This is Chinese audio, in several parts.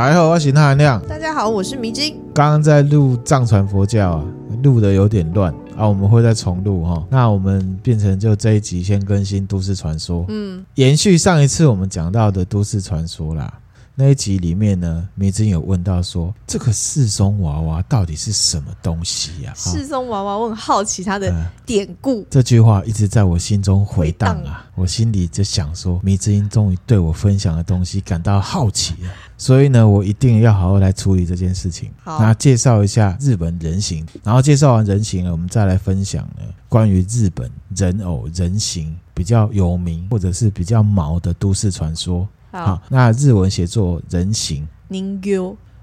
大家好，我是韩亮。大家好，我是迷津。刚刚在录藏传佛教啊，录的有点乱啊，我们会再重录哈。那我们变成就这一集先更新都市传说，嗯，延续上一次我们讲到的都市传说啦。那一集里面呢，迷津有问到说，这个四松娃娃到底是什么东西呀、啊？四松娃娃，我很好奇它的典故、呃。这句话一直在我心中回荡啊，我心里就想说，迷津终于对我分享的东西感到好奇了，所以呢，我一定要好好来处理这件事情。好，那介绍一下日本人形，然后介绍完人形了，我们再来分享呢关于日本人偶人形比较有名或者是比较毛的都市传说。好，那日文写作人形。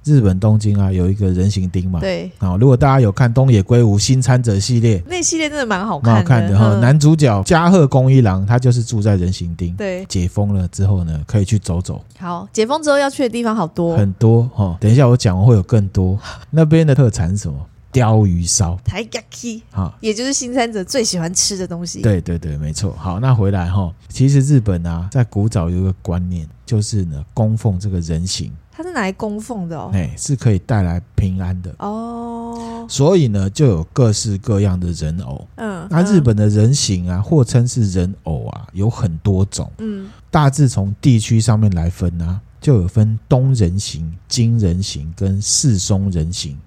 日本东京啊，有一个人形町嘛。对。好，如果大家有看东野圭吾新参者系列，那系列真的蛮好看的。蛮好看的哈。男主角加贺恭一郎，他就是住在人形町。对。解封了之后呢，可以去走走。好，解封之后要去的地方好多。很多哈。等一下我讲完会有更多。那边的特产是什么？鯛鱼烧。也就是新三者最喜欢吃的东西。对对对，没错。好，那回来哈，其实日本啊，在古早有一个观念。就是呢，供奉这个人形，它是拿来供奉的哦，哎，是可以带来平安的哦。所以呢，就有各式各样的人偶。嗯，那日本的人形啊，或称是人偶啊，有很多种。嗯，大致从地区上面来分啊，就有分东人形、金人形跟四松人形。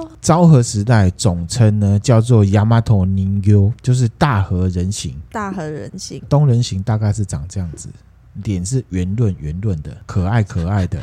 哦，昭和时代总称呢叫做 Yamato Ningyo，就是大和人形。大和人形，东人形大概是长这样子。脸是圆润圆润的，可爱可爱的。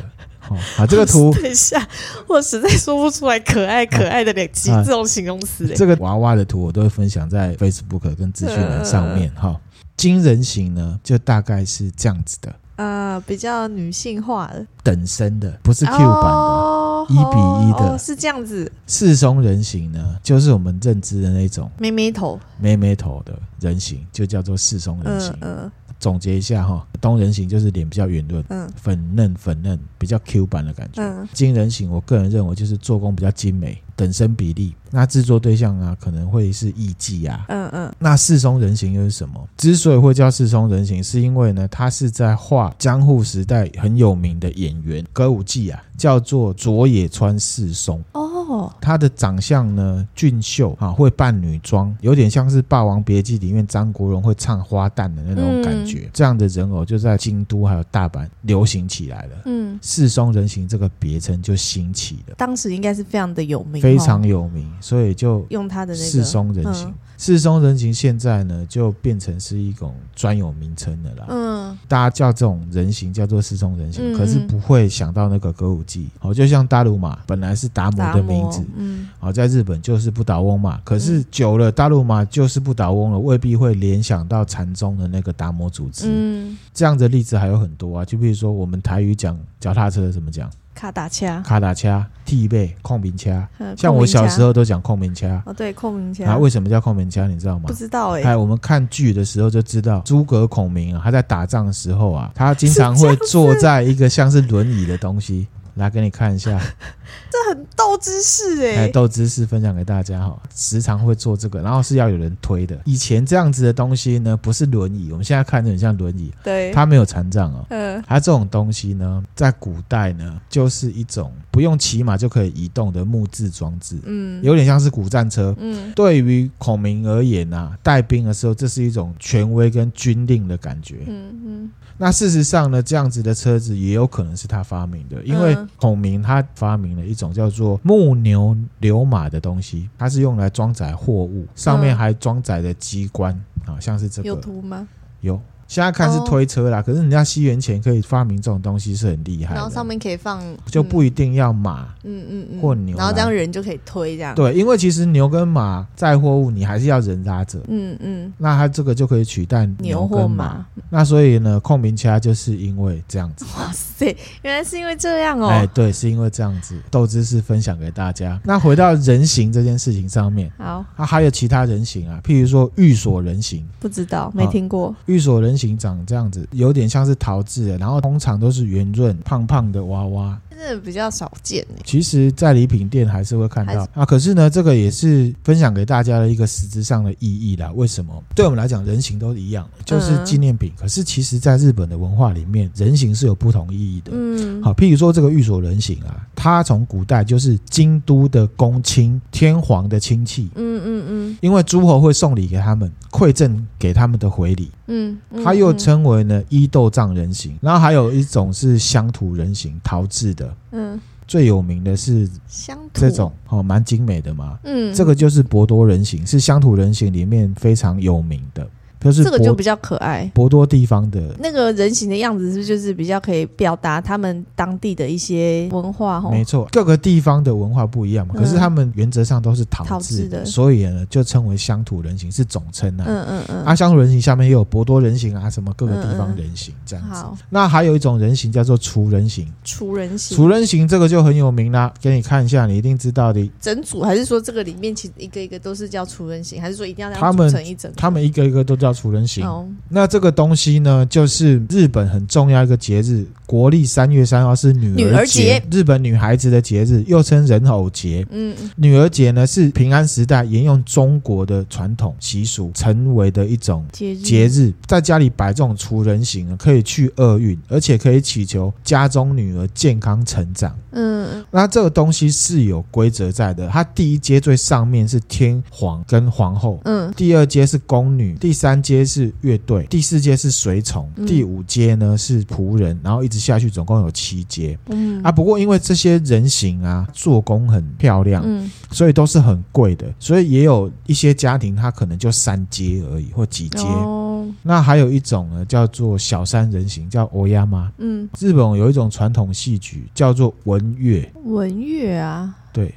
哦，啊，这个图 等一下，我实在说不出来可爱可爱的两个这种形容词。这个娃娃的图我都会分享在 Facebook 跟资讯栏上面。哈、呃，今人形呢，就大概是这样子的。呃，比较女性化的，等身的，不是 Q 版的，一、哦、比一的、哦，是这样子。四松人形呢，就是我们认知的那种妹妹头、妹妹头的人形，就叫做四松人形。嗯、呃。呃总结一下哈，东人形就是脸比较圆润，嗯，粉嫩粉嫩，比较 Q 版的感觉。嗯，今人形，我个人认为就是做工比较精美，等身比例。那制作对象啊，可能会是艺妓啊。嗯嗯。那四松人形又是什么？之所以会叫四松人形，是因为呢，他是在画江户时代很有名的演员歌舞伎啊，叫做佐野川四松。哦。他的长相呢，俊秀啊，会扮女装，有点像是《霸王别姬》里面张国荣会唱花旦的那种感觉。嗯、这样的人偶就在京都还有大阪流行起来了。嗯。四松人形这个别称就兴起了。当时应该是非常的有名。非常有名。所以就用他的那个四松人形，四松人形现在呢就变成是一种专有名称的啦。嗯，大家叫这种人形叫做四松人形，可是不会想到那个歌舞伎。哦，就像大鲁马本来是达摩的名字，嗯，哦，在日本就是不倒翁嘛。可是久了，大鲁马就是不倒翁了，未必会联想到禅宗的那个达摩组织。嗯，这样的例子还有很多啊，就比如说我们台语讲脚踏车怎么讲？卡达车，卡达车替背控明车，像我小时候都讲控明车。哦，对，控明车。啊，为什么叫控明车？你知道吗？不知道哎、欸。哎，我们看剧的时候就知道，诸葛孔明啊，他在打仗的时候啊，他经常会坐在一个像是轮椅的东西。来给你看一下，这很逗知识哎、欸，逗知识分享给大家哈。时常会做这个，然后是要有人推的。以前这样子的东西呢，不是轮椅，我们现在看着很像轮椅，对，它没有残障哦。嗯，它这种东西呢，在古代呢，就是一种不用骑马就可以移动的木质装置，嗯，有点像是古战车。嗯，对于孔明而言啊，带兵的时候，这是一种权威跟军令的感觉。嗯嗯。那事实上呢，这样子的车子也有可能是他发明的，因为孔明他发明了一种叫做木牛流马的东西，它是用来装载货物，上面还装载着机关，啊，像是这个。有图吗？有。现在看是推车啦，可是人家西元前可以发明这种东西是很厉害。然后上面可以放，就不一定要马，嗯嗯嗯，或牛，然后这样人就可以推这样。对，因为其实牛跟马载货物，你还是要人拉着，嗯嗯，那它这个就可以取代牛或马。那所以呢，控明车就是因为这样子。哇塞，原来是因为这样哦。哎，对，是因为这样子。豆知识分享给大家。那回到人形这件事情上面，好，那还有其他人形啊，譬如说寓所人形，不知道，没听过。寓所人形长这样子。有点像是桃子，然后通常都是圆润胖胖的娃娃。真的比较少见。其实，在礼品店还是会看到啊。可是呢，这个也是分享给大家的一个实质上的意义啦。为什么？对我们来讲，人形都一样，就是纪念品。可是，其实在日本的文化里面，人形是有不同意义的。嗯，好，譬如说这个玉所人形啊，它从古代就是京都的公亲、天皇的亲戚。嗯嗯嗯，因为诸侯会送礼给他们，馈赠给他们的回礼。嗯，它又称为呢伊豆藏人形。然后还有一种是乡土人形，陶制的。嗯，最有名的是乡土这种哦，蛮精美的嘛。嗯，这个就是博多人形，是乡土人形里面非常有名的。就是这个就比较可爱，博多地方的那个人形的样子，是不是就是比较可以表达他们当地的一些文化？没错，各个地方的文化不一样嘛，可是他们原则上都是陶制的，所以呢就称为乡土人形是总称啊。嗯嗯嗯。啊，乡土人形下面也有博多人形啊，什么各个地方人形这样子。好，那还有一种人形叫做厨人形。厨人形，厨人形这个就很有名啦，给你看一下，你一定知道的。整组还是说这个里面其实一个一个都是叫厨人形，还是说一定要他们组成一整？他们一个一个都叫。叫厨人形，那这个东西呢，就是日本很重要一个节日，国历三月三号是女儿节，日本女孩子的节日，又称人偶节。嗯，女儿节呢是平安时代沿用中国的传统习俗成为的一种节日，在家里摆这种除人形，可以去厄运，而且可以祈求家中女儿健康成长。嗯，那这个东西是有规则在的，它第一阶最上面是天皇跟皇后，嗯，第二阶是宫女，第三。阶是乐队，第四阶是随从，第五阶呢是仆人，然后一直下去，总共有七阶。嗯啊，不过因为这些人形啊做工很漂亮，嗯，所以都是很贵的，所以也有一些家庭他可能就三阶而已或几阶。哦，那还有一种呢叫做小山人形，叫欧亚妈。嗯，日本有一种传统戏曲叫做文乐。文乐啊，对，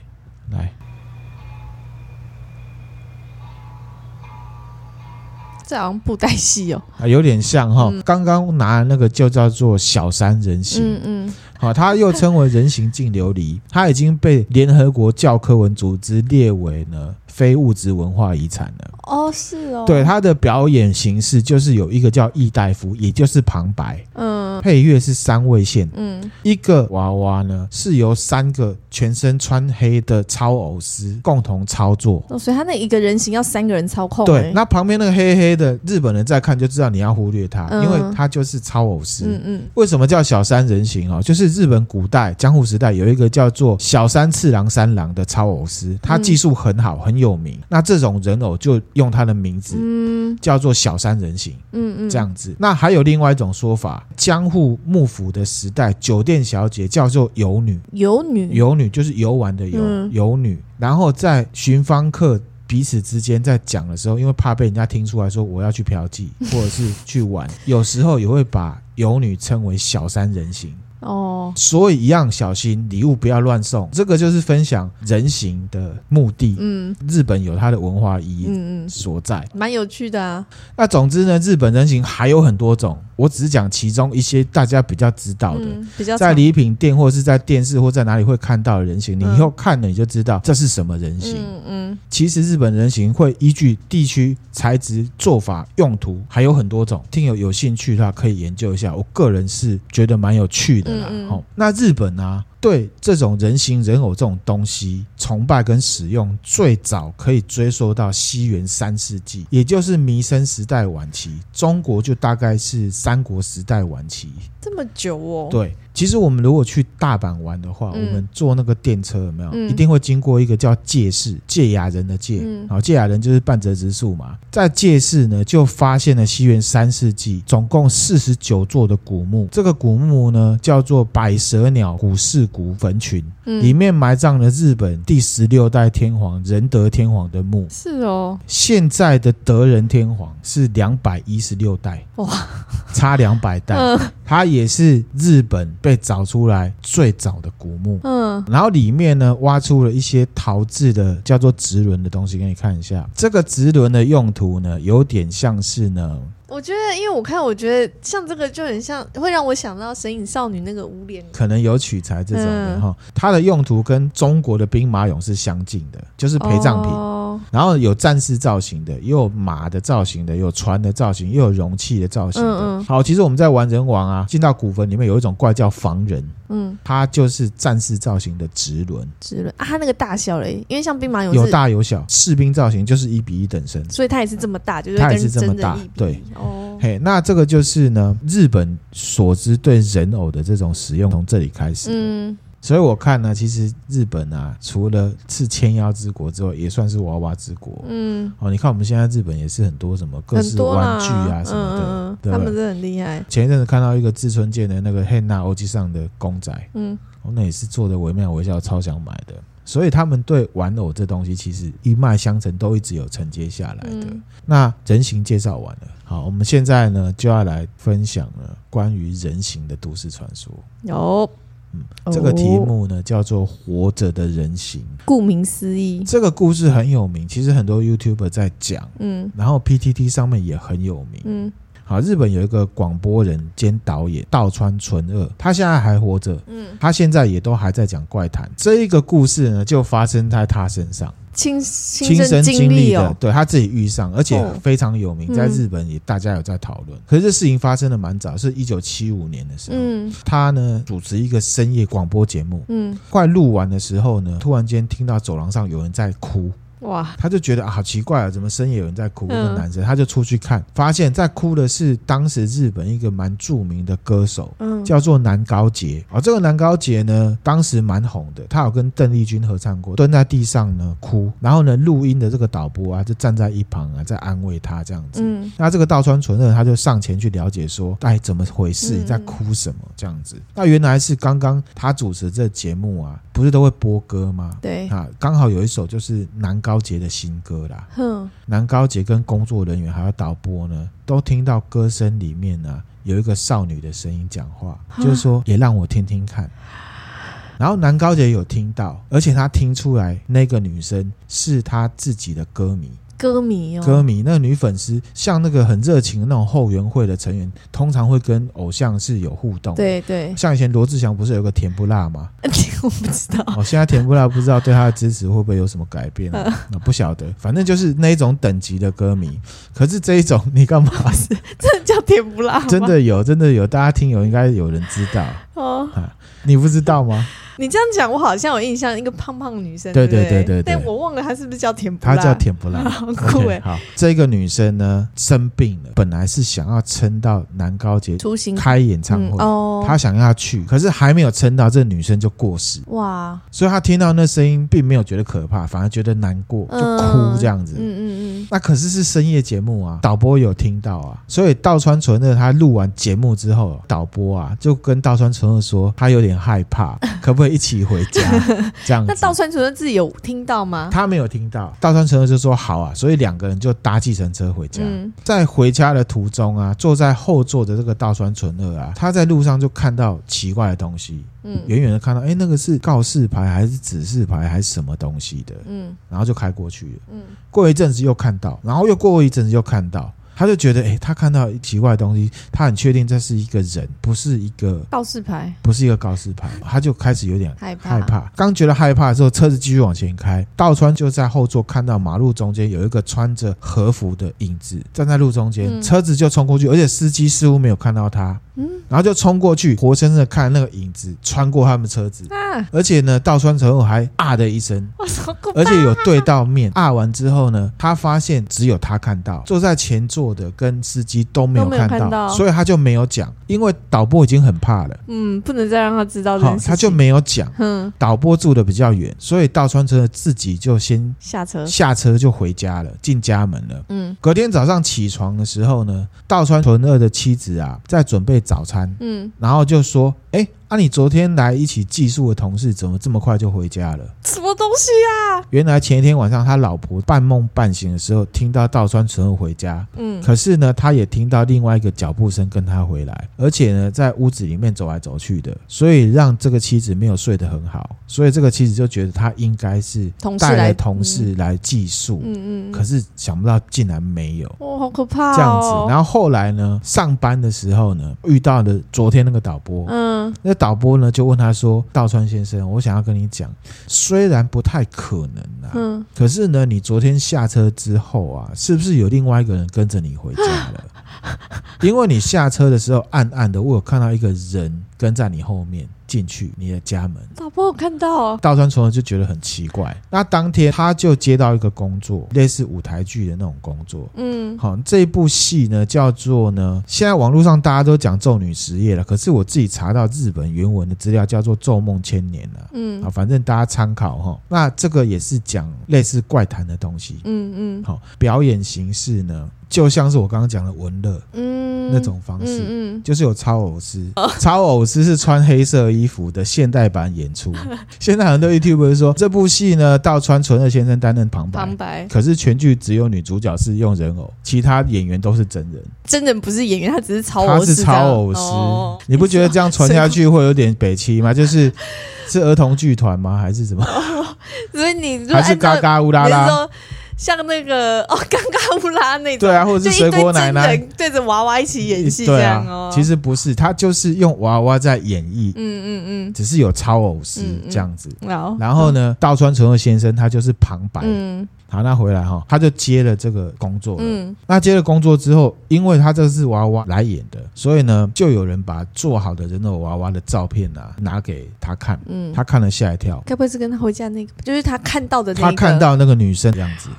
来。这好像布袋戏哦，啊，有点像哈。刚刚拿的那个就叫做小山人形，嗯嗯，好，它又称为人形净琉璃，它已经被联合国教科文组织列为呢。非物质文化遗产了。哦，是哦，对，它的表演形式就是有一个叫易大夫，也就是旁白，嗯，配乐是三位线，嗯，一个娃娃呢是由三个全身穿黑的超偶师共同操作，哦，所以他那一个人形要三个人操控，对，那旁边那个黑黑的日本人在看就知道你要忽略他，嗯，因为他就是超偶师，嗯嗯，为什么叫小三人形哦？就是日本古代江户时代有一个叫做小三次郎三郎的超偶师，他技术很好，很有。有名，那这种人偶就用他的名字，嗯，叫做小三人形，嗯嗯，这样子。那还有另外一种说法，江户幕府的时代，酒店小姐叫做游女，游女，游女就是游玩的游，游女。然后在寻芳客彼此之间在讲的时候，因为怕被人家听出来说我要去嫖妓或者是去玩，有时候也会把游女称为小三人形。哦，所以一样小心礼物不要乱送，这个就是分享人形的目的。嗯，日本有它的文化意义，嗯嗯所在，蛮有趣的啊。那总之呢，日本人形还有很多种。我只是讲其中一些大家比较知道的，嗯、比较在礼品店或是在电视或在哪里会看到的人形，嗯、你以后看了你就知道这是什么人形。嗯嗯，其实日本人形会依据地区、材质、做法、用途还有很多种，听友有兴趣的话可以研究一下。我个人是觉得蛮有趣的啦。嗯嗯，那日本啊。对这种人形人偶这种东西崇拜跟使用，最早可以追溯到西元三世纪，也就是弥生时代晚期。中国就大概是三国时代晚期，这么久哦。对。其实我们如果去大阪玩的话，嗯、我们坐那个电车有没有？嗯、一定会经过一个叫堺市，堺雅人的堺，好、嗯，堺雅人就是半泽直树嘛。在堺市呢，就发现了西元三世纪总共四十九座的古墓。这个古墓呢，叫做百蛇鸟古寺古坟群，嗯、里面埋葬了日本第十六代天皇仁德天皇的墓。是哦，现在的德仁天皇是两百一十六代，哇，差两百代。嗯它也是日本被找出来最早的古墓，嗯，然后里面呢挖出了一些陶制的叫做直轮的东西，给你看一下。这个直轮的用途呢，有点像是呢，我觉得，因为我看，我觉得像这个就很像，会让我想到《神隐少女》那个无脸，可能有取材这种的哈。嗯、它的用途跟中国的兵马俑是相近的，就是陪葬品。哦哦，然后有战士造型的，也有马的造型的，有船的造型，又有容器的造型的。嗯嗯。好，其实我们在玩人王啊，进到古坟里面有一种怪叫防人。嗯，它就是战士造型的直轮，直轮啊，它那个大小嘞，因为像兵马俑有大有小，士兵造型就是一比一等身，所以它也是这么大，就是它也是这么大，对哦。嘿，那这个就是呢，日本所知对人偶的这种使用从这里开始，嗯。所以我看呢，其实日本啊，除了是千妖之国之外，也算是娃娃之国。嗯，哦，你看我们现在日本也是很多什么各式玩具啊什么的？他们是很厉害。前一阵子看到一个志村健的那个黑娜欧吉上的公仔，嗯，哦，那也是做的惟妙惟肖，超想买的。所以他们对玩偶这东西其实一脉相承，都一直有承接下来的。嗯、那人形介绍完了，好，我们现在呢就要来分享了关于人形的都市传说。有。嗯，这个题目呢叫做《活着的人形》，顾名思义，这个故事很有名，其实很多 YouTuber 在讲，嗯，然后 PTT 上面也很有名，嗯，好，日本有一个广播人兼导演道川纯二，他现在还活着，嗯，他现在也都还在讲怪谈，这一个故事呢就发生在他身上。亲亲身经历的，对他自己遇上，而且非常有名，在日本也大家有在讨论。可是这事情发生的蛮早，是一九七五年的时候。嗯，他呢主持一个深夜广播节目，嗯，快录完的时候呢，突然间听到走廊上有人在哭。哇！他就觉得啊，好奇怪啊，怎么深夜有人在哭？一个男生，他就出去看，发现在哭的是当时日本一个蛮著名的歌手，嗯，叫做南高杰。啊，这个南高杰呢，当时蛮红的，他有跟邓丽君合唱过，蹲在地上呢哭，然后呢，录音的这个导播啊，就站在一旁啊，在安慰他这样子。嗯，那这个稻川纯二他就上前去了解说，哎，怎么回事？你在哭什么？这样子。那原来是刚刚他主持这节目啊，不是都会播歌吗？对啊，刚好有一首就是南高杰的新歌啦。哼，男高杰跟工作人员还有导播呢，都听到歌声里面呢有一个少女的声音讲话，就是说也让我听听看。然后男高杰有听到，而且他听出来那个女生是他自己的歌迷。歌迷哦，歌迷那个女粉丝，像那个很热情的那种后援会的成员，通常会跟偶像是有互动。对对，像以前罗志祥不是有个甜不辣吗？我不知道。哦，现在甜不辣不知道对他的支持会不会有什么改变？啊，不晓得。反正就是那一种等级的歌迷。可是这一种，你干嘛？是真的叫甜不辣？真的有，真的有。大家听友应该有人知道哦。啊你不知道吗？你这样讲，我好像有印象，一个胖胖女生，对对对对，但我忘了她是不是叫甜不辣？她叫甜不辣，好酷哎！好，这个女生呢生病了，本来是想要撑到南高杰出行开演唱会哦，她想要去，可是还没有撑到，这女生就过世哇！所以她听到那声音，并没有觉得可怕，反而觉得难过，就哭这样子。那可是是深夜节目啊，导播有听到啊，所以稻川纯二他录完节目之后，导播啊就跟稻川纯二说，他有点害怕，可不可以一起回家？这样，那稻川纯二自己有听到吗？他没有听到，稻川纯二就说好啊，所以两个人就搭计程车回家。嗯、在回家的途中啊，坐在后座的这个稻川纯二啊，他在路上就看到奇怪的东西，嗯，远远的看到，哎、欸，那个是告示牌还是指示牌还是什么东西的？嗯，然后就开过去了。嗯，过一阵子又看到，然后又过一阵子又看到。他就觉得，哎、欸，他看到奇怪的东西，他很确定这是一个人，不是一个告示牌，不是一个告示牌，他就开始有点害怕。害怕。刚觉得害怕的时候，车子继续往前开，道川就在后座看到马路中间有一个穿着和服的影子站在路中间，嗯、车子就冲过去，而且司机似乎没有看到他。嗯，然后就冲过去，活生生的看那个影子穿过他们车子，啊！而且呢，稻川纯二还啊的一声，而且有对到面。啊完之后呢，他发现只有他看到，坐在前座的跟司机都没有看到，看到。所以他就没有讲，因为导播已经很怕了，嗯，不能再让他知道这件事，他就没有讲，嗯，导播住的比较远，所以稻川纯二自己就先下车，下车就回家了，进家门了，嗯，隔天早上起床的时候呢，倒川纯二的妻子啊在准备。早餐，嗯，然后就说，哎。那、啊、你昨天来一起寄宿的同事怎么这么快就回家了？什么东西啊？原来前一天晚上他老婆半梦半醒的时候听到稻川纯二回家，嗯，可是呢，他也听到另外一个脚步声跟他回来，而且呢，在屋子里面走来走去的，所以让这个妻子没有睡得很好，所以这个妻子就觉得他应该是带了同事来寄宿，嗯嗯，可是想不到竟然没有，哦，好可怕、哦，这样子。然后后来呢，上班的时候呢，遇到了昨天那个导播，嗯，那。导播呢就问他说：“道川先生，我想要跟你讲，虽然不太可能啊，嗯，可是呢，你昨天下车之后啊，是不是有另外一个人跟着你回家了？因为你下车的时候暗暗的，我有看到一个人跟在你后面。”进去你的家门，老婆我看到哦。道川从而就觉得很奇怪。那当天他就接到一个工作，类似舞台剧的那种工作。嗯，好，这一部戏呢叫做呢，现在网络上大家都讲《咒女实业》了，可是我自己查到日本原文的资料叫做《咒梦千年》了。嗯，啊，反正大家参考哈。那这个也是讲类似怪谈的东西。嗯嗯，好，表演形式呢，就像是我刚刚讲的文乐，嗯，那种方式，嗯，嗯就是有超偶师，哦、操偶师是穿黑色衣服的现代版演出。现在很多 YouTuber 说这部戏呢，道川纯二先生担任旁白，旁白，可是全剧只有女主角是用人偶，其他演员都是真人。真人不是演员，他只是超偶师。他是超偶师，哦、你不觉得这样传下去会有点北七吗？就是是儿童剧团吗？还是什么？哦、所以你还是嘎嘎乌拉拉。像那个哦，尴尬乌拉那种，对啊，或者是水果奶奶对着娃娃一起演戏这样哦。其实不是，他就是用娃娃在演绎，嗯嗯嗯，只是有超偶师这样子。然后呢，道川纯二先生他就是旁白。嗯，好，那回来哈，他就接了这个工作。嗯，那接了工作之后，因为他这是娃娃来演的，所以呢，就有人把做好的人偶娃娃的照片啊拿给他看。嗯，他看了吓一跳，该不会是跟他回家那个，就是他看到的那个，他看到那个女生这样子。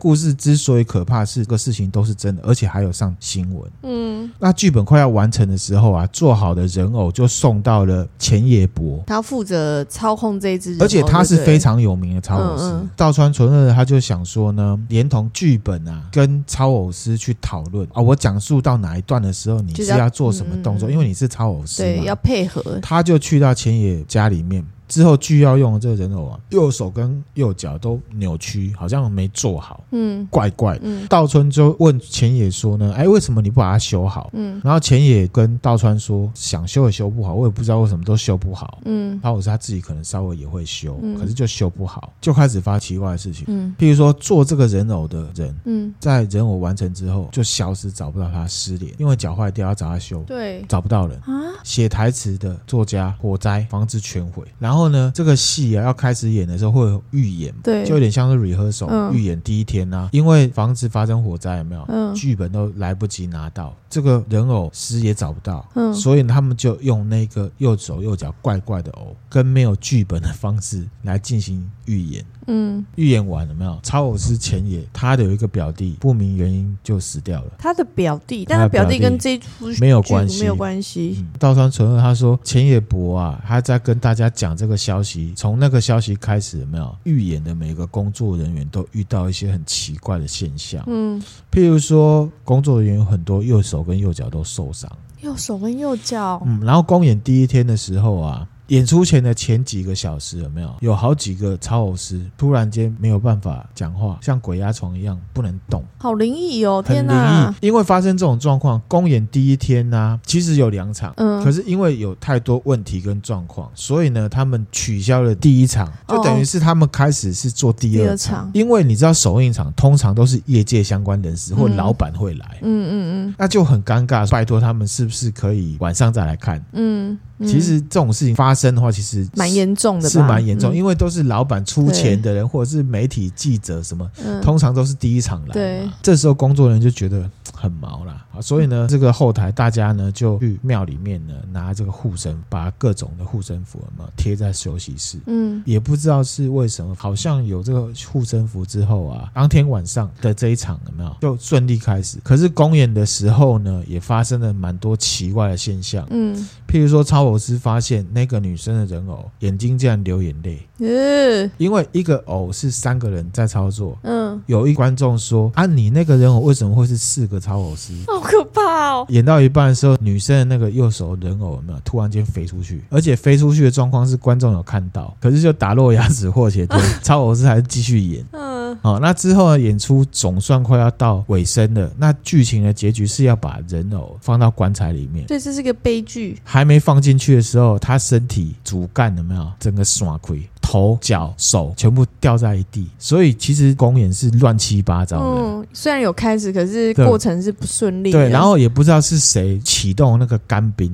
故事之所以可怕，是个事情都是真的，而且还有上新闻。嗯，那剧本快要完成的时候啊，做好的人偶就送到了浅野博，他负责操控这一只，而且他是非常有名的操偶师。道川纯二他就想说呢，连同剧本啊，跟操偶师去讨论啊，我讲述到哪一段的时候，你是要做什么动作？嗯、因为你是操偶师，对，要配合。他就去到浅野家里面。之后剧要用的这个人偶啊，右手跟右脚都扭曲，好像没做好，嗯，怪怪。嗯，道川就问浅野说呢，哎，为什么你不把它修好？嗯，然后浅野跟道川说，想修也修不好，我也不知道为什么都修不好。嗯，然后我说他自己可能稍微也会修，嗯，可是就修不好，就开始发奇怪的事情。嗯，譬如说做这个人偶的人，嗯，在人偶完成之后就消失，找不到他，失联，因为脚坏掉要找他修，对，找不到人啊。写台词的作家，火灾，房子全毁，然后。然后呢，这个戏啊要开始演的时候会有预演，对，就有点像是 rehearsal 预演第一天啊，因为房子发生火灾，有没有？嗯，剧本都来不及拿到，这个人偶师也找不到，嗯，所以他们就用那个右手右脚怪怪的偶，跟没有剧本的方式来进行预演。嗯，预演完了没有？超偶师浅野，他的有一个表弟，不明原因就死掉了。他的表弟，但他表弟跟这出没有关系，没有关系。嗯、道川纯二他说，浅野博啊，他在跟大家讲这个消息。从那个消息开始，有没有预演的每个工作人员都遇到一些很奇怪的现象。嗯，譬如说，工作人员有很多右手跟右脚都受伤，右手跟右脚。嗯，然后公演第一天的时候啊。演出前的前几个小时有没有？有好几个超偶师突然间没有办法讲话，像鬼压床一样不能动，好灵异哦！天哪，很灵异。因为发生这种状况，公演第一天呢、啊，其实有两场，嗯，可是因为有太多问题跟状况，所以呢，他们取消了第一场，就等于是他们开始是做第二场。哦、第二场。因为你知道首映场通常都是业界相关人士或老板会来，嗯嗯嗯，那就很尴尬，拜托他们是不是可以晚上再来看？嗯。其实这种事情发生的话，其实蛮严重的，是蛮严重，因为都是老板出钱的人，或者是媒体记者什么，通常都是第一场来。对，这时候工作人员就觉得很毛了啊，所以呢，这个后台大家呢就去庙里面呢拿这个护身，把各种的护身符嘛贴在休息室。嗯，也不知道是为什么，好像有这个护身符之后啊，当天晚上的这一场有没有就顺利开始？可是公演的时候呢，也发生了蛮多奇怪的现象。嗯，譬如说超。偶师发现那个女生的人偶眼睛竟然流眼泪，嗯，因为一个偶是三个人在操作，嗯，有一观众说啊，你那个人偶为什么会是四个操偶师？好可怕哦！演到一半的时候，女生的那个右手人偶有没有突然间飞出去？而且飞出去的状况是观众有看到，可是就打落牙齿或且对，超偶师还是继续演，嗯，好，那之后呢，演出总算快要到尾声了，那剧情的结局是要把人偶放到棺材里面，对，这是个悲剧，还没放进。去的时候，他身体主干有没有整个耍亏，头脚手全部掉在一地，所以其实公演是乱七八糟的。嗯，虽然有开始，可是过程是不顺利的。对，然后也不知道是谁启动那个干冰。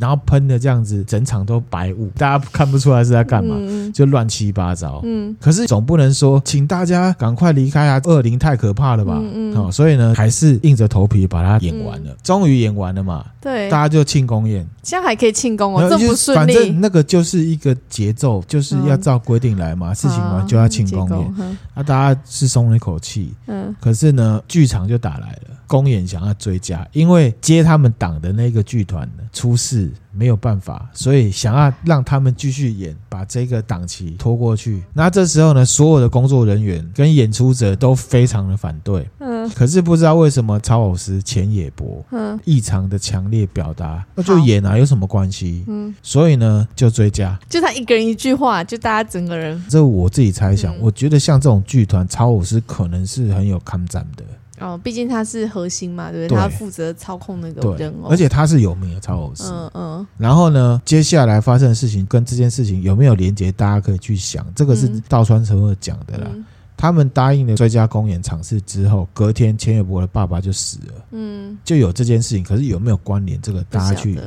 然后喷的这样子，整场都白雾，大家看不出来是在干嘛，嗯、就乱七八糟。嗯，可是总不能说，请大家赶快离开啊！恶灵太可怕了吧？嗯嗯。所以呢，还是硬着头皮把它演完了，终于、嗯、演完了嘛。对，大家就庆功宴，现在还可以庆功哦，这不顺利。反正那个就是一个节奏，就是要照规定来嘛，嗯、事情完就要庆功宴。那、啊，大家是松了一口气。嗯，可是呢，剧场就打来了。公演想要追加，因为接他们档的那个剧团出事，没有办法，所以想要让他们继续演，把这个档期拖过去。那这时候呢，所有的工作人员跟演出者都非常的反对。嗯，可是不知道为什么超偶师浅野博嗯异常的强烈表达，那就演啊，有什么关系？嗯，所以呢就追加，就他一个人一句话，就大家整个人。这我自己猜想，嗯、我觉得像这种剧团，超偶师可能是很有抗战的。哦，毕竟他是核心嘛，对不对？对，他负责操控那个人偶，而且他是有名的操偶师。嗯嗯。然后呢，接下来发生的事情跟这件事情有没有连接？大家可以去想，这个是稻川成二讲的啦。嗯、他们答应了最佳公演场次之后，隔天千叶博的爸爸就死了。嗯，就有这件事情，可是有没有关联？这个大家去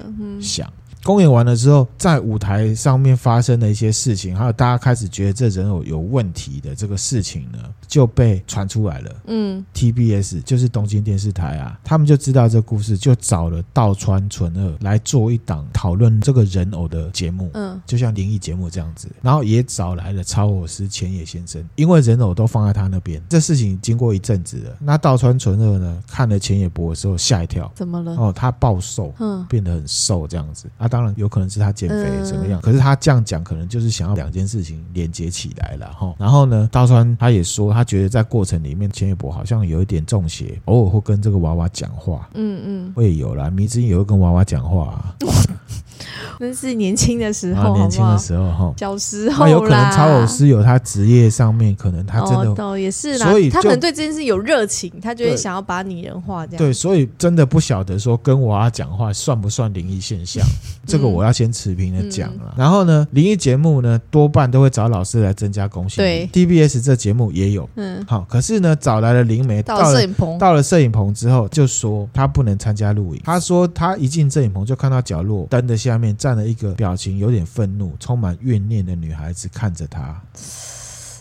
想。公演完了之后，在舞台上面发生的一些事情，还有大家开始觉得这人偶有问题的这个事情呢，就被传出来了。嗯，TBS 就是东京电视台啊，他们就知道这故事，就找了道川纯二来做一档讨论这个人偶的节目。嗯，就像灵异节目这样子，然后也找来了超偶师浅野先生，因为人偶都放在他那边。这事情经过一阵子了，那道川纯二呢，看了浅野博的时候吓一跳，怎么了？哦，他暴瘦，嗯，变得很瘦这样子啊。当然有可能是他减肥怎么样，可是他这样讲，可能就是想要两件事情连接起来了哈。然后呢，大川他也说，他觉得在过程里面，千叶博好像有一点中邪，偶尔会跟这个娃娃讲话，嗯嗯，会有啦，迷之音也会跟娃娃讲话啊。那是年轻的时候，年轻的时候哈，小时候那有可能超偶师有他职业上面，可能他真的哦，也是啦，所以他可能对这件事有热情，他就会想要把拟人化这样。对，所以真的不晓得说跟娃娃讲话算不算灵异现象，这个我要先持平的讲了。然后呢，灵异节目呢多半都会找老师来增加公信力。对，TBS 这节目也有，嗯，好，可是呢找来了灵媒到了摄影棚，到了摄影棚之后就说他不能参加录影，他说他一进摄影棚就看到角落灯的下面站了一个表情有点愤怒、充满怨念的女孩子看着他，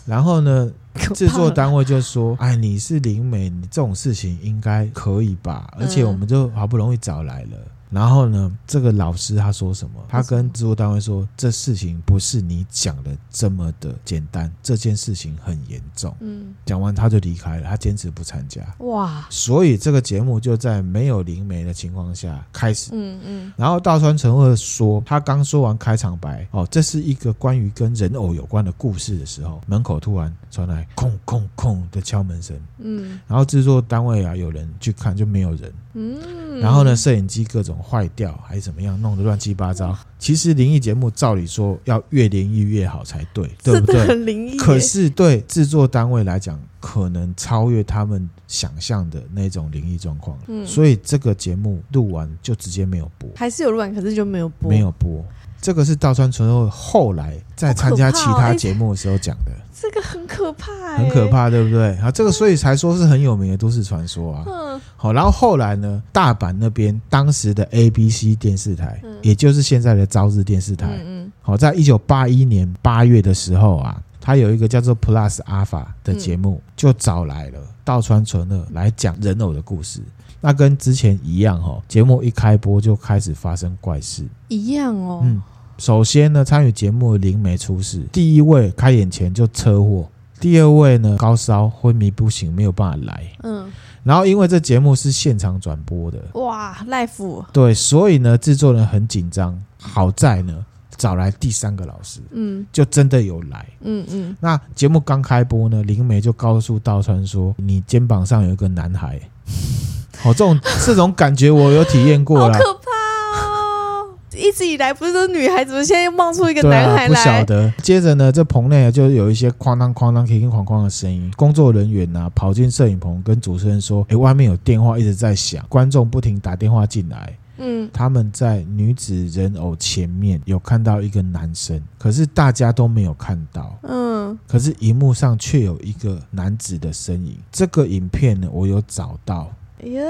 然后呢，制作单位就说：“哎，你是灵媒，你这种事情应该可以吧？而且我们就好不容易找来了。”然后呢，这个老师他说什么？他跟制作单位说：“这事情不是你讲的这么的简单，这件事情很严重。”嗯，讲完他就离开了，他坚持不参加。哇！所以这个节目就在没有灵媒的情况下开始。嗯嗯。然后大川成二说，他刚说完开场白，哦，这是一个关于跟人偶有关的故事的时候，门口突然传来空空空的敲门声。嗯。然后制作单位啊，有人去看就没有人。嗯，然后呢，摄影机各种坏掉还是怎么样，弄得乱七八糟。其实灵异节目照理说要越灵异越好才对，对不对？很灵异。可是对制作单位来讲，可能超越他们想象的那种灵异状况。嗯，所以这个节目录完就直接没有播，还是有录完，可是就没有播，没有播。这个是稻川纯二后来在参加其他节目的时候讲的。这个很可怕，很可怕，对不对？啊，这个所以才说是很有名的都市传说啊。嗯，好，然后后来呢，大阪那边当时的 ABC 电视台，也就是现在的朝日电视台，嗯，好，在一九八一年八月的时候啊，他有一个叫做 Plus Alpha 的节目，就找来了稻川纯二来讲人偶的故事。那跟之前一样哈，节目一开播就开始发生怪事，一样哦。嗯。首先呢，参与节目的灵媒出事，第一位开演前就车祸，第二位呢高烧昏迷不醒，没有办法来。嗯，然后因为这节目是现场转播的，哇，live。对，所以呢制作人很紧张。好在呢找来第三个老师，嗯，就真的有来。嗯嗯。那节目刚开播呢，灵媒就告诉道川说：“你肩膀上有一个男孩。”好，这种这种感觉我有体验过了。一直以来不是说女孩子，现在又冒出一个男孩来。啊，不晓得。接着呢，这棚内就有一些哐当哐当、哐哐哐的声音。工作人员呢跑进摄影棚，跟主持人说：“哎，外面有电话一直在响，观众不停打电话进来。”嗯，他们在女子人偶前面有看到一个男生，可是大家都没有看到。嗯，可是荧幕上却有一个男子的身影。这个影片呢，我有找到。哎呀，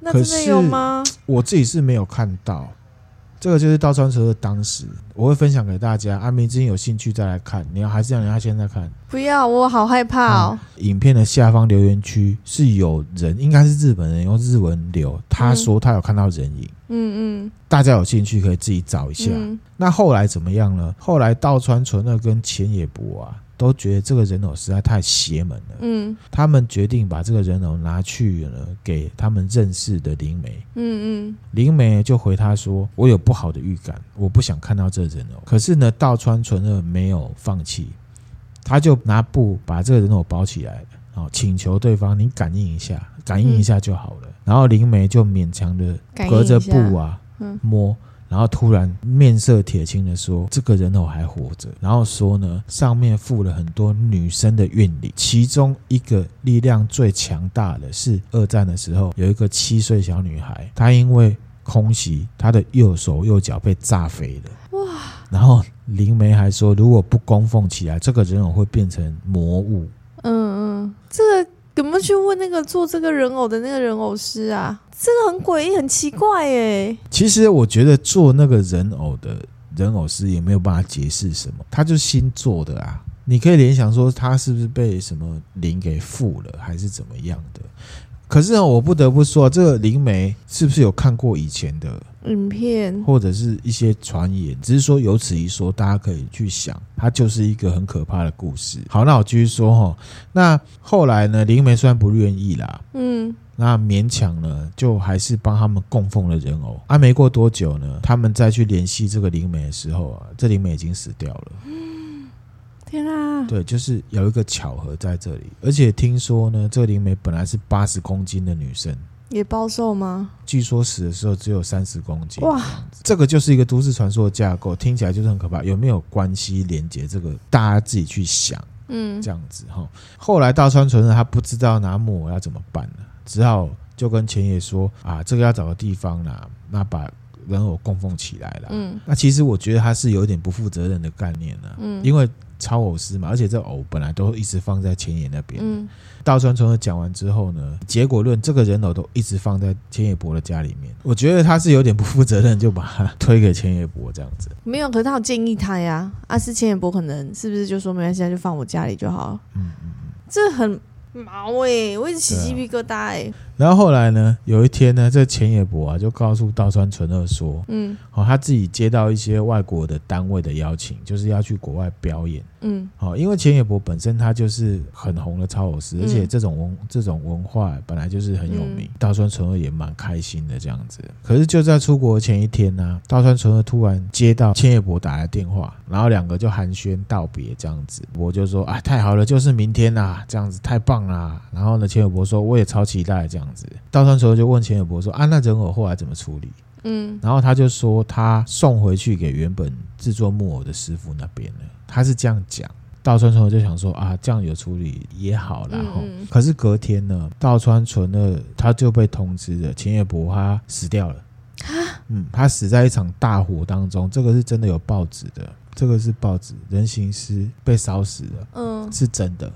那真的有吗？我自己是没有看到。这个就是道川纯的当时，我会分享给大家。阿明之前有兴趣再来看，你要还是让人家现在看？不要，我好害怕哦。嗯、影片的下方留言区是有人，应该是日本人用日文留，他说他有看到人影。嗯嗯，大家有兴趣可以自己找一下。嗯、那后来怎么样呢？后来道川纯二跟浅野博啊。都觉得这个人偶实在太邪门了。嗯，他们决定把这个人偶拿去了给他们认识的灵媒。嗯嗯，灵媒就回他说：“我有不好的预感，我不想看到这人偶。”可是呢，道川纯二没有放弃，他就拿布把这个人偶包起来了，哦，请求对方你感应一下，感应一下就好了。然后灵媒就勉强的隔着布啊摸。然后突然面色铁青的说：“这个人偶还活着。”然后说呢，上面附了很多女生的怨灵，其中一个力量最强大的是二战的时候有一个七岁小女孩，她因为空袭，她的右手右脚被炸飞了。哇！然后灵媒还说，如果不供奉起来，这个人偶会变成魔物。嗯嗯，这个。有没有去问那个做这个人偶的那个人偶师啊？这个很诡异，很奇怪耶。其实我觉得做那个人偶的人偶师也没有办法解释什么，他就新做的啊。你可以联想说他是不是被什么灵给附了，还是怎么样的？可是呢，我不得不说，这个灵媒是不是有看过以前的影片，或者是一些传言？只是说有此一说，大家可以去想，它就是一个很可怕的故事。好，那我继续说哈。那后来呢，灵媒虽然不愿意啦，嗯，那勉强呢，就还是帮他们供奉了人偶。啊，没过多久呢，他们再去联系这个灵媒的时候啊，这灵媒已经死掉了。天啊！对，就是有一个巧合在这里，而且听说呢，这个灵媒本来是八十公斤的女生，也暴瘦吗？据说死的时候只有三十公斤。哇，这个就是一个都市传说的架构，听起来就是很可怕。有没有关系连接？这个大家自己去想。嗯，这样子哈。后来道川纯人他不知道拿木偶要怎么办了，只好就跟浅野说啊，这个要找个地方啦，那把。人偶供奉起来了，嗯，那其实我觉得他是有点不负责任的概念呢，嗯，因为超偶师嘛，而且这偶本来都一直放在浅野那边，嗯，道川纯二讲完之后呢，结果论这个人偶都一直放在千野博的家里面，我觉得他是有点不负责任，就把他推给千野博这样子，没有，可是他有建议他呀，啊，是千野博可能是不是就说没关系，现在就放我家里就好，嗯嗯嗯，这很毛诶、欸，我一直起鸡皮疙瘩哎、欸。然后后来呢？有一天呢，这钱野博啊就告诉道川纯二说：“嗯，好，他自己接到一些外国的单位的邀请，就是要去国外表演。嗯，好，因为钱野博本身他就是很红的超偶师，而且这种文这种文化本来就是很有名。道川纯二也蛮开心的这样子。可是就在出国前一天呢，道川纯二突然接到千野博打来电话，然后两个就寒暄道别这样子。我就说啊，太好了，就是明天啦，这样子太棒啦。然后呢，千野博说我也超期待这样。”子道川纯二就问钱野博说：“啊，那人偶后来怎么处理？”嗯，然后他就说他送回去给原本制作木偶的师傅那边了。他是这样讲。道川纯二就想说：“啊，这样有处理也好。”然后，可是隔天呢，道川纯二他就被通知了，钱野博他死掉了。嗯，他死在一场大火当中，这个是真的有报纸的，这个是报纸，人形尸被烧死了。嗯，是真的。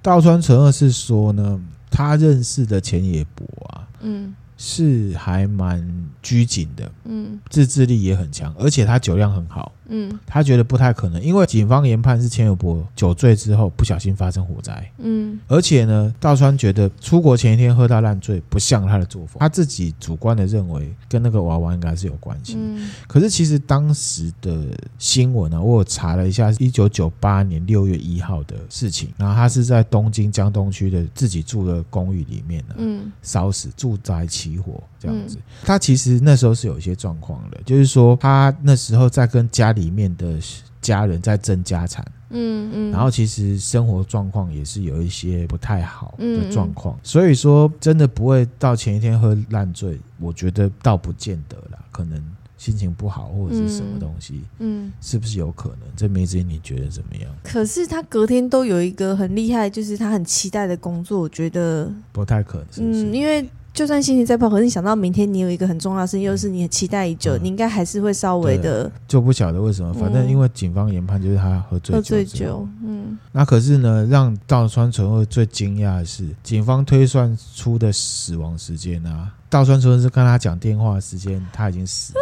道川纯二是说呢。他认识的钱也博啊，嗯，是还蛮拘谨的，嗯，自制力也很强，而且他酒量很好。嗯，他觉得不太可能，因为警方研判是千有博酒醉之后不小心发生火灾。嗯，而且呢，道川觉得出国前一天喝到烂醉不像他的作风，他自己主观的认为跟那个娃娃应该是有关系。嗯，可是其实当时的新闻呢，我有查了一下，一九九八年六月一号的事情，然后他是在东京江东区的自己住的公寓里面呢，嗯，烧死，住宅起火这样子。他其实那时候是有一些状况的，就是说他那时候在跟家里。里面的家人在争家产，嗯嗯，然后其实生活状况也是有一些不太好的状况，所以说真的不会到前一天喝烂醉，我觉得倒不见得啦，可能心情不好或者是什么东西，嗯，是不是有可能？这梅子你觉得怎么样？可是他隔天都有一个很厉害，就是他很期待的工作，我觉得不太可能是不是，嗯，因为。就算心情再不好，可是你想到明天你有一个很重要的事情，又是你很期待已久，嗯、你应该还是会稍微的。就不晓得为什么，反正因为警方研判就是他喝醉酒。喝醉酒，嗯。那可是呢，让道川纯二最惊讶的是，警方推算出的死亡时间啊，道川纯二是跟他讲电话的时间，他已经死了。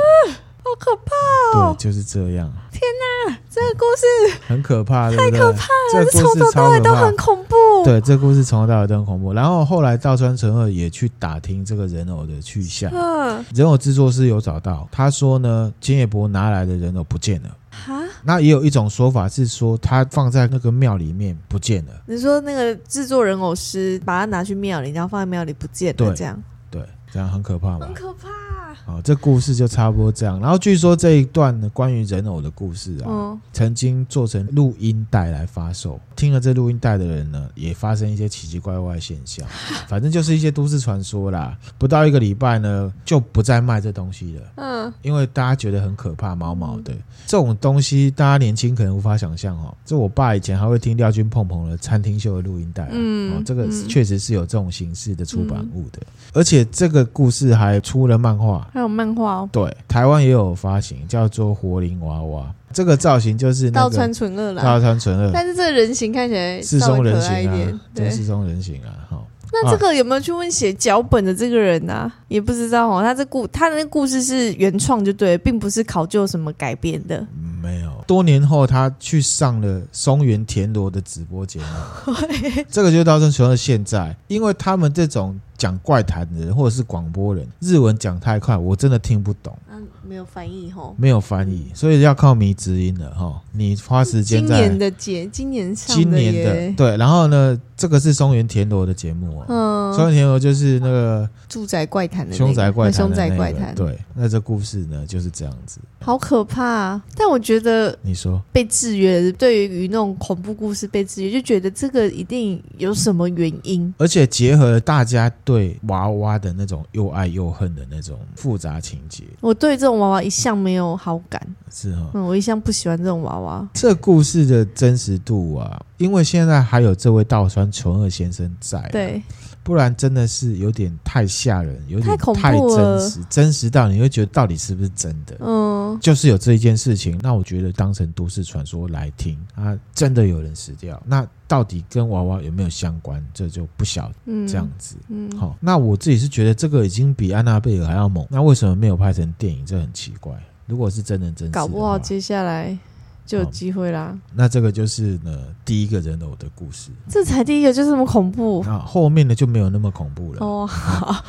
好可怕哦！对，就是这样。天哪，这个故事很可怕，太可怕了！这从头到尾都很恐怖。对，这故事从头到尾都很恐怖。然后后来道川纯二也去打听这个人偶的去向。嗯，人偶制作师有找到，他说呢，金野博拿来的人偶不见了。哈，那也有一种说法是说，他放在那个庙里面不见了。你说那个制作人偶师把它拿去庙里，然后放在庙里不见了，对这样对，这样很可怕吗？很可怕。哦，这故事就差不多这样。然后据说这一段呢，关于人偶的故事啊，嗯、曾经做成录音带来发售。听了这录音带的人呢，也发生一些奇奇怪怪的现象。反正就是一些都市传说啦。不到一个礼拜呢，就不再卖这东西了。嗯，因为大家觉得很可怕，毛毛的、嗯、这种东西，大家年轻可能无法想象哦。这我爸以前还会听廖军碰碰的餐厅秀的录音带。嗯、哦，这个确实是有这种形式的出版物的，嗯、而且这个故事还出了漫画。还有漫画哦，对，台湾也有发行，叫做《活灵娃娃》。这个造型就是道川纯二啦，道川纯二，但是这个人形看起来稍微可爱一点，对，四松人形啊，哈。那这个有没有去问写脚本的这个人呢、啊？也不知道哦。他这故他的那故事是原创，就对，并不是考究什么改编的。没有，多年后他去上了松原田螺的直播节目。这个就是道川纯二现在，因为他们这种。讲怪谈的人或者是广播人，日文讲太快，我真的听不懂。嗯，没有翻译吼，没有翻译，所以要靠迷之音了哈。你花时间在今年的节，今年上的今年的对，然后呢，这个是松原田螺的节目啊。嗯，松原田螺就是那个住宅怪谈的、那个、凶宅怪谈、那个，凶宅怪谈。对，那这故事呢就是这样子。好可怕啊！但我觉得你说被制约，对于那种恐怖故事被制约，就觉得这个一定有什么原因，而且结合了大家。对娃娃的那种又爱又恨的那种复杂情节，我对这种娃娃一向没有好感，是哈、哦，嗯，我一向不喜欢这种娃娃。这故事的真实度啊，因为现在还有这位道川纯二先生在，对。不然真的是有点太吓人，有点太真实，真实到你会觉得到底是不是真的？嗯，就是有这一件事情，那我觉得当成都市传说来听啊，真的有人死掉，那到底跟娃娃有没有相关？这就不晓得。嗯，这样子，嗯，好，那我自己是觉得这个已经比安娜贝尔还要猛，那为什么没有拍成电影？这很奇怪。如果是真人真事，搞不好接下来。就有机会啦。那这个就是呢，第一个人偶的故事。这才第一个，就这么恐怖。啊，后面的就没有那么恐怖了。哦，好。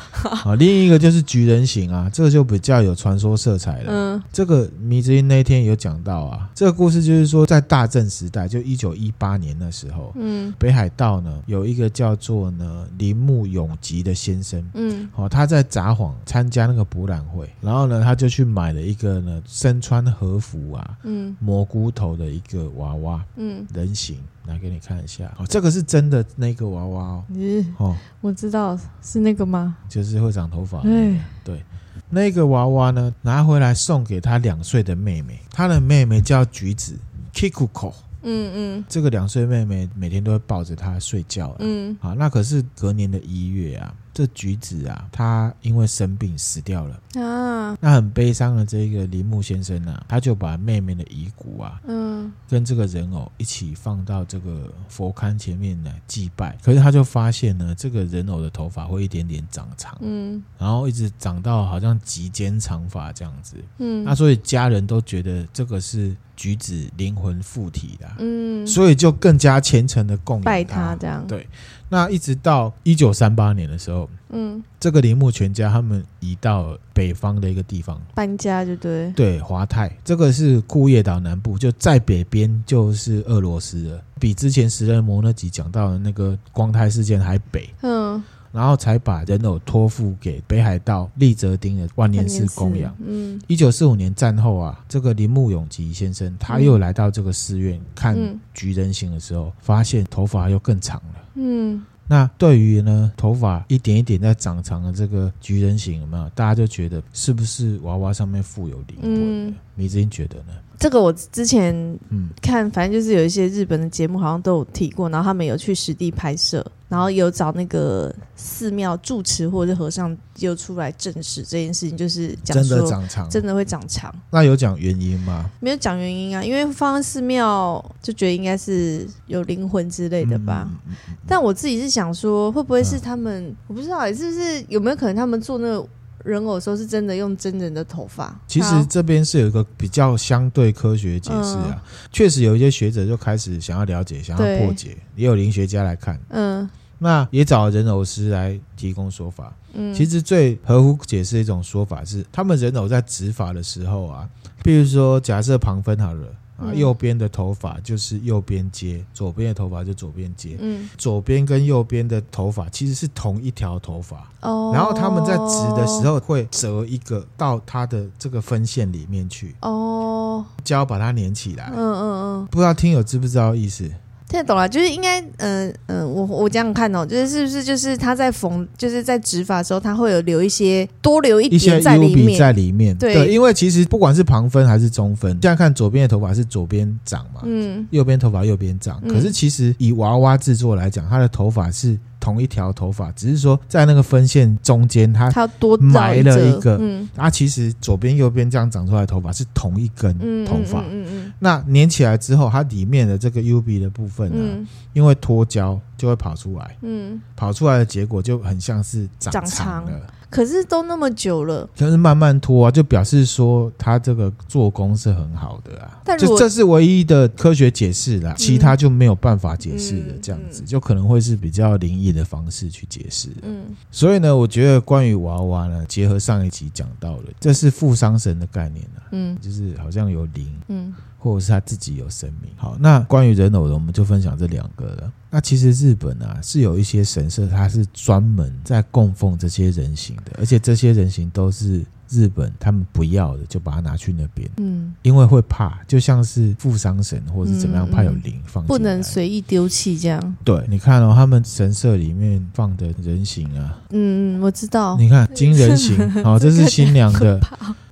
啊，另一个就是菊人形啊，这个就比较有传说色彩了。嗯，这个迷之音那天有讲到啊，这个故事就是说，在大正时代，就一九一八年那时候，嗯，北海道呢有一个叫做呢铃木永吉的先生，嗯，哦，他在札幌参加那个博览会，然后呢，他就去买了一个呢身穿和服啊，嗯，蘑菇。头的一个娃娃，嗯，人形，来给你看一下。哦，这个是真的那个娃娃哦。嗯，哦，我知道是那个吗？就是会长头发。对对，那个娃娃呢，拿回来送给他两岁的妹妹，他的妹妹叫橘子 Kikuko。嗯嗯，这个两岁妹妹每天都会抱着他睡觉。嗯，好，那可是隔年的一月啊，这橘子啊，他因为生病死掉了啊。那很悲伤的这个铃木先生啊，他就把妹妹的遗骨啊，嗯，跟这个人偶一起放到这个佛龛前面来祭拜。可是他就发现呢，这个人偶的头发会一点点长长，嗯，然后一直长到好像及肩长发这样子。嗯，那所以家人都觉得这个是。橘子灵魂附体的，嗯，所以就更加虔诚的供拜他这样。对，那一直到一九三八年的时候，嗯，这个铃木全家他们移到北方的一个地方。搬家，就对，对，华泰。这个是库页岛南部，就在北边就是俄罗斯了，比之前食人魔那集讲到的那个光泰事件还北，嗯。然后才把人偶托付给北海道立泽町的万年寺供养。嗯，一九四五年战后啊，这个铃木永吉先生他又来到这个寺院看菊人形的时候，发现头发又更长了。嗯，那对于呢头发一点一点在长长的这个菊人形有没有？大家就觉得是不是娃娃上面富有灵魂？迷之音觉得呢？这个我之前嗯看，反正就是有一些日本的节目好像都有提过，然后他们有去实地拍摄，然后有找那个寺庙住持或者和尚又出来证实这件事情，就是讲真的长长，真的会长长。那有讲原因吗？没有讲原因啊，因为放在寺庙就觉得应该是有灵魂之类的吧。嗯、但我自己是想说，会不会是他们？嗯、我不知道，是不是有没有可能他们做那个人偶的时候，是真的用真人的头发。其实这边是有一个比较相对科学解释啊，确、嗯、实有一些学者就开始想要了解，想要破解，也有灵学家来看，嗯，那也找人偶师来提供说法。嗯，其实最合乎解释的一种说法是，他们人偶在执法的时候啊，比如说假设旁分好了。啊，右边的头发就是右边接，左边的头发就左边接。嗯，左边跟右边的头发其实是同一条头发。哦，然后他们在直的时候会折一个到它的这个分线里面去。哦，胶把它粘起来。嗯嗯嗯，不知道听友知不知道意思？听得懂了，就是应该，嗯、呃、嗯、呃，我我这样看哦，就是是不是就是他在缝，就是在植发的时候，他会有留一些多留一点在里面，在里面，对，对，因为其实不管是旁分还是中分，这样看左边的头发是左边长嘛，嗯，右边头发右边长，可是其实以娃娃制作来讲，他的头发是。同一条头发，只是说在那个分线中间，它它多埋了一个。嗯，啊，其实左边右边这样长出来的头发是同一根头发。嗯嗯嗯。那粘起来之后，它里面的这个 U B 的部分呢，因为脱胶就会跑出来。嗯。跑出来的结果就很像是长长了。可是都那么久了，就是慢慢拖啊，就表示说它这个做工是很好的啊。但就这是唯一的科学解释啦，其他就没有办法解释的。这样子就可能会是比较灵异的方式去解释。嗯，所以呢，我觉得关于娃娃呢，结合上一集讲到了，这是付丧神的概念啊。嗯，就是好像有灵。嗯。或者是他自己有生命。好，那关于人偶的，我们就分享这两个了。那其实日本啊，是有一些神社，它是专门在供奉这些人形的，而且这些人形都是。日本他们不要的，就把它拿去那边，嗯，因为会怕，就像是富商神或者是怎么样，怕有灵放，不能随意丢弃这样。对，你看哦，他们神社里面放的人形啊，嗯，我知道。你看金人形，哦，这是新娘的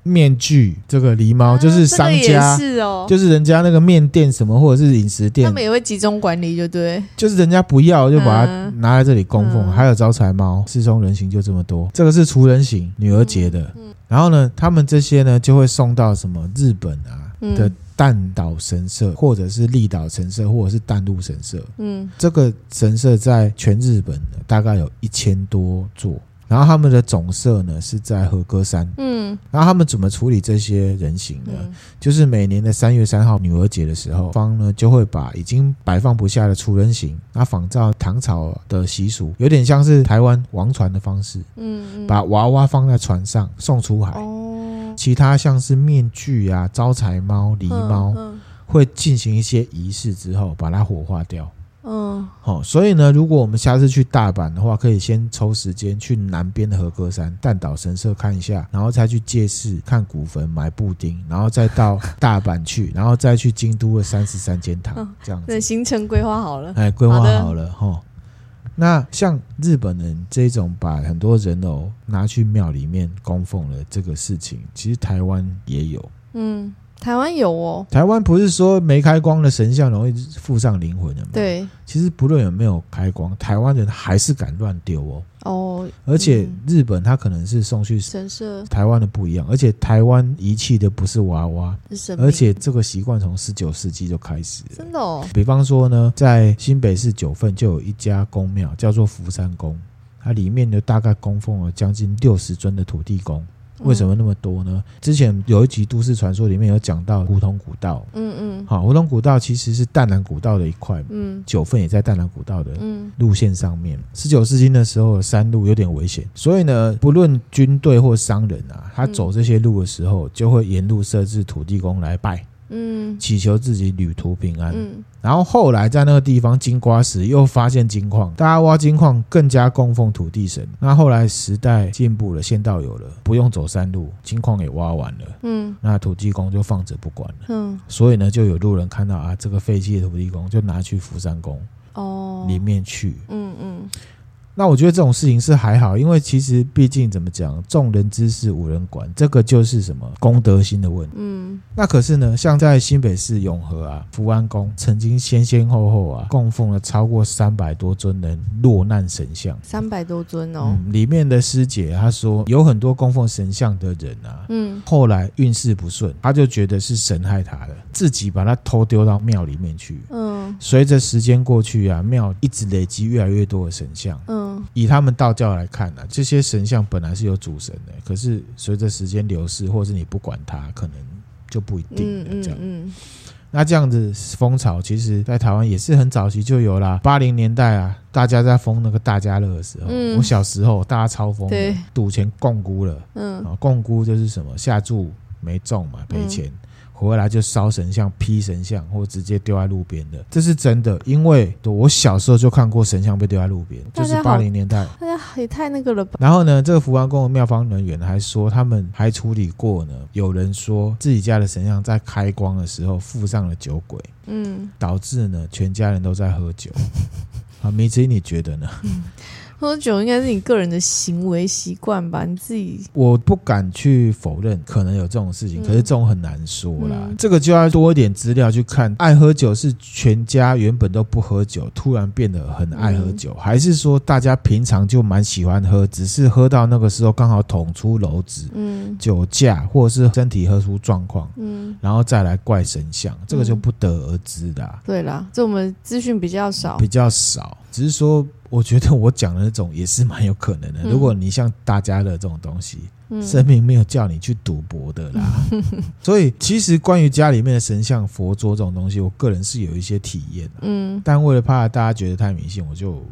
面具，这个狸猫就是商家，是哦，就是人家那个面店什么或者是饮食店，他们也会集中管理，就对，就是人家不要就把它拿来这里供奉。还有招财猫，四松人形就这么多，这个是除人形，女儿节的。然后呢，他们这些呢就会送到什么日本啊的淡岛神社，或者是立岛神社，或者是淡路神社。嗯，这个神社在全日本大概有一千多座。然后他们的总社呢是在和歌山。嗯，然后他们怎么处理这些人形呢？嗯、就是每年的三月三号女儿节的时候，方呢就会把已经摆放不下的厨人形，那仿照唐朝的习俗，有点像是台湾王船的方式。嗯，嗯把娃娃放在船上送出海。哦，其他像是面具啊、招财猫、狸猫，会进行一些仪式之后，把它火化掉。嗯，好，所以呢，如果我们下次去大阪的话，可以先抽时间去南边的和歌山淡岛神社看一下，然后再去借势看古坟、买布丁，然后再到大阪去，然后再去京都的三十三间堂，这样子。对，行程规划好了，哎，规划好了哈。那像日本人这种把很多人偶拿去庙里面供奉的这个事情，其实台湾也有。嗯。台湾有哦，台湾不是说没开光的神像容易附上灵魂的吗？对，其实不论有没有开光，台湾人还是敢乱丢哦。哦，而且日本他可能是送去神社，台湾的不一样，而且台湾遗弃的不是娃娃，而且这个习惯从十九世纪就开始了，真的哦。比方说呢，在新北市九份就有一家宫庙叫做福山宫，它里面呢大概供奉了将近六十尊的土地公。为什么那么多呢？之前有一集都市传说里面有讲到胡同古道，嗯嗯，好，胡同古道其实是淡南古道的一块，嗯，九份也在淡南古道的路线上面。十九世纪的时候，山路有点危险，所以呢，不论军队或商人啊，他走这些路的时候，就会沿路设置土地公来拜。嗯，祈求自己旅途平安。嗯，然后后来在那个地方金瓜石又发现金矿，大家挖金矿更加供奉土地神。那后来时代进步了，县道有了，不用走山路，金矿也挖完了。嗯，那土地公就放着不管了。嗯，所以呢，就有路人看到啊，这个废弃的土地公就拿去福山宫哦里面去。嗯嗯。那我觉得这种事情是还好，因为其实毕竟怎么讲，众人之事无人管，这个就是什么公德心的问题。嗯，那可是呢，像在新北市永和啊，福安宫曾经先先后后啊供奉了超过三百多尊的落难神像，三百多尊哦。嗯，里面的师姐她说，有很多供奉神像的人啊，嗯，后来运势不顺，他就觉得是神害他的，自己把他偷丢到庙里面去。嗯，随着时间过去啊，庙一直累积越来越多的神像。嗯。以他们道教来看呢、啊，这些神像本来是有主神的，可是随着时间流逝，或是你不管它，可能就不一定了。这样，嗯，嗯，那这样子风潮，其实在台湾也是很早期就有啦。八零年代啊，大家在封那个大家乐的时候，嗯、我小时候大家超疯的，赌钱共估了，嗯，共估就是什么下注没中嘛，赔钱。嗯回来就烧神像、劈神像，或直接丢在路边的，这是真的。因为我小时候就看过神像被丢在路边，就是八零年代。大家也太那个了吧？然后呢，这个福安宫的庙方人员还说，他们还处理过呢。有人说自己家的神像在开光的时候附上了酒鬼，嗯，导致呢全家人都在喝酒。啊，米子，你觉得呢？嗯喝酒应该是你个人的行为习惯吧？你自己，我不敢去否认可能有这种事情，嗯、可是这种很难说啦。嗯、这个就要多一点资料去看。爱喝酒是全家原本都不喝酒，突然变得很爱喝酒，嗯、还是说大家平常就蛮喜欢喝，只是喝到那个时候刚好捅出篓子，嗯，酒驾或者是身体喝出状况，嗯，然后再来怪神像，这个就不得而知的、啊。对啦，这我们资讯比较少，比较少，只是说。我觉得我讲的那种也是蛮有可能的。如果你像大家的这种东西，神明没有叫你去赌博的啦。所以其实关于家里面的神像、佛桌这种东西，我个人是有一些体验。嗯，但为了怕大家觉得太迷信，我就。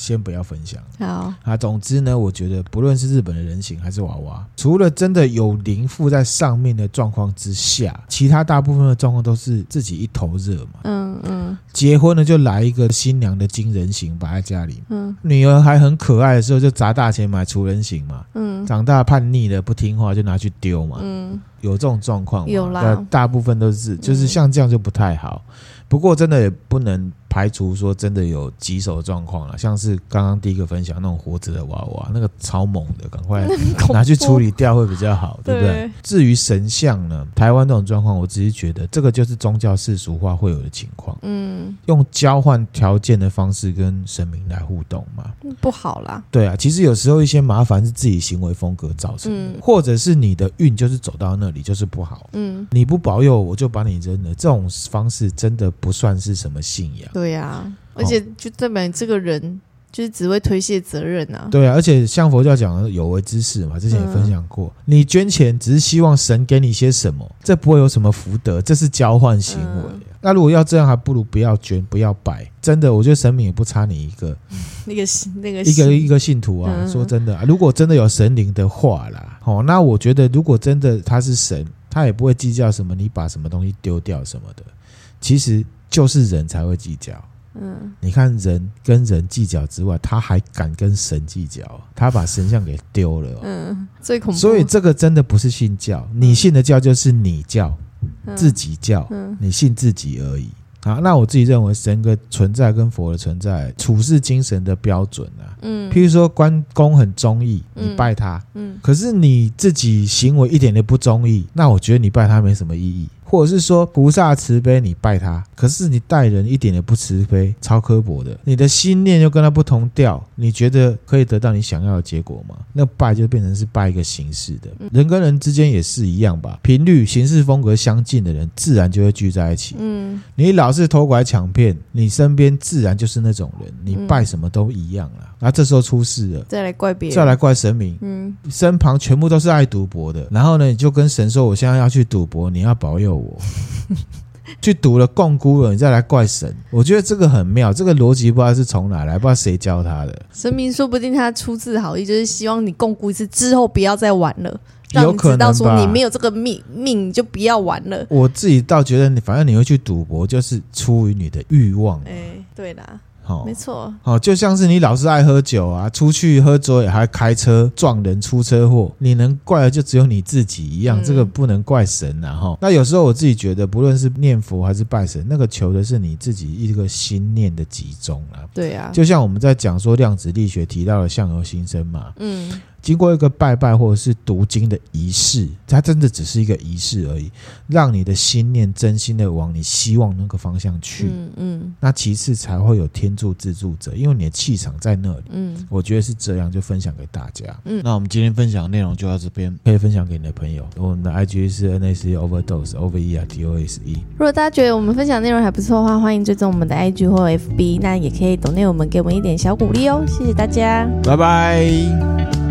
先不要分享。好啊，总之呢，我觉得不论是日本的人形还是娃娃，除了真的有灵附在上面的状况之下，其他大部分的状况都是自己一头热嘛。嗯嗯。结婚了就来一个新娘的金人形摆在家里。嗯。女儿还很可爱的时候就砸大钱买除人形嘛。嗯。长大叛逆了不听话就拿去丢嘛。嗯。有这种状况？有啦。大部分都是，就是像这样就不太好。不过真的也不能。排除说真的有棘手状况了，像是刚刚第一个分享那种活着的娃娃，那个超猛的，赶快 拿去处理掉会比较好，对不对？对。至于神像呢，台湾这种状况，我只是觉得这个就是宗教世俗化会有的情况。嗯，用交换条件的方式跟神明来互动嘛，不好啦。对啊，其实有时候一些麻烦是自己行为风格造成的，嗯、或者是你的运就是走到那里就是不好。嗯，你不保佑我就把你扔了，这种方式真的不算是什么信仰。对呀、啊，而且就代表你这个人就是只会推卸责任啊。对啊，而且像佛教讲的有为之事嘛，之前也分享过，嗯、你捐钱只是希望神给你些什么，这不会有什么福德，这是交换行为。嗯、那如果要这样，还不如不要捐，不要拜。真的，我觉得神明也不差你一个，那个那个一个一个信徒啊。嗯、说真的，如果真的有神灵的话啦，哦，那我觉得如果真的他是神，他也不会计较什么，你把什么东西丢掉什么的。其实。就是人才会计较，嗯，你看人跟人计较之外，他还敢跟神计较，他把神像给丢了，嗯，最恐怖。所以这个真的不是信教，你信的教就是你教，自己教，你信自己而已。好，那我自己认为神的存在跟佛的存在，处事精神的标准啊，嗯，譬如说关公很忠义，你拜他，嗯，可是你自己行为一点都不忠义，那我觉得你拜他没什么意义。或者是说菩萨慈悲，你拜他，可是你待人一点也不慈悲，超刻薄的，你的心念又跟他不同调，你觉得可以得到你想要的结果吗？那拜就变成是拜一个形式的，人跟人之间也是一样吧，频率、形式风格相近的人，自然就会聚在一起。嗯，你老是偷拐抢骗，你身边自然就是那种人，你拜什么都一样了。那这时候出事了，再来怪别人，再来怪神明，嗯，身旁全部都是爱赌博的，然后呢，你就跟神说，我现在要去赌博，你要保佑我。去赌了共孤了，你再来怪神，我觉得这个很妙，这个逻辑不知道是从哪来，不知道谁教他的。神明说不定他出自好意，就是希望你共孤一次之后不要再玩了，让你知道说你没有这个命命你就不要玩了。我自己倒觉得你，反正你会去赌博，就是出于你的欲望。哎、欸，对啦。哦，没错，哦，就像是你老是爱喝酒啊，出去喝酒也还开车撞人出车祸，你能怪的就只有你自己一样，嗯、这个不能怪神啊。哈。那有时候我自己觉得，不论是念佛还是拜神，那个求的是你自己一个心念的集中啊。对啊，就像我们在讲说量子力学提到的相由心生嘛，嗯，经过一个拜拜或者是读经的仪式，它真的只是一个仪式而已，让你的心念真心的往你希望那个方向去。嗯嗯。那其次才会有天助自助者，因为你的气场在那里。嗯。我觉得是这样，就分享给大家。嗯。那我们今天分享的内容就到这边，可以分享给你的朋友。我们的 IG 是 NAC Overdose O V E R T O S E。如果大家觉得我们分享内容还不错的话，欢迎追踪我们的 IG 或 FB，那也可以 donate 我们，给我们一点小鼓励哦。谢谢大家，拜拜。